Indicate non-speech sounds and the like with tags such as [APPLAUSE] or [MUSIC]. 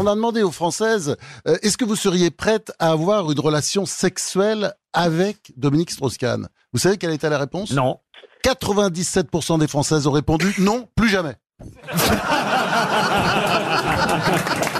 On a demandé aux Françaises, euh, est-ce que vous seriez prête à avoir une relation sexuelle avec Dominique Strauss-Kahn? Vous savez quelle était la réponse? Non. 97% des Françaises ont répondu non, plus jamais. [LAUGHS]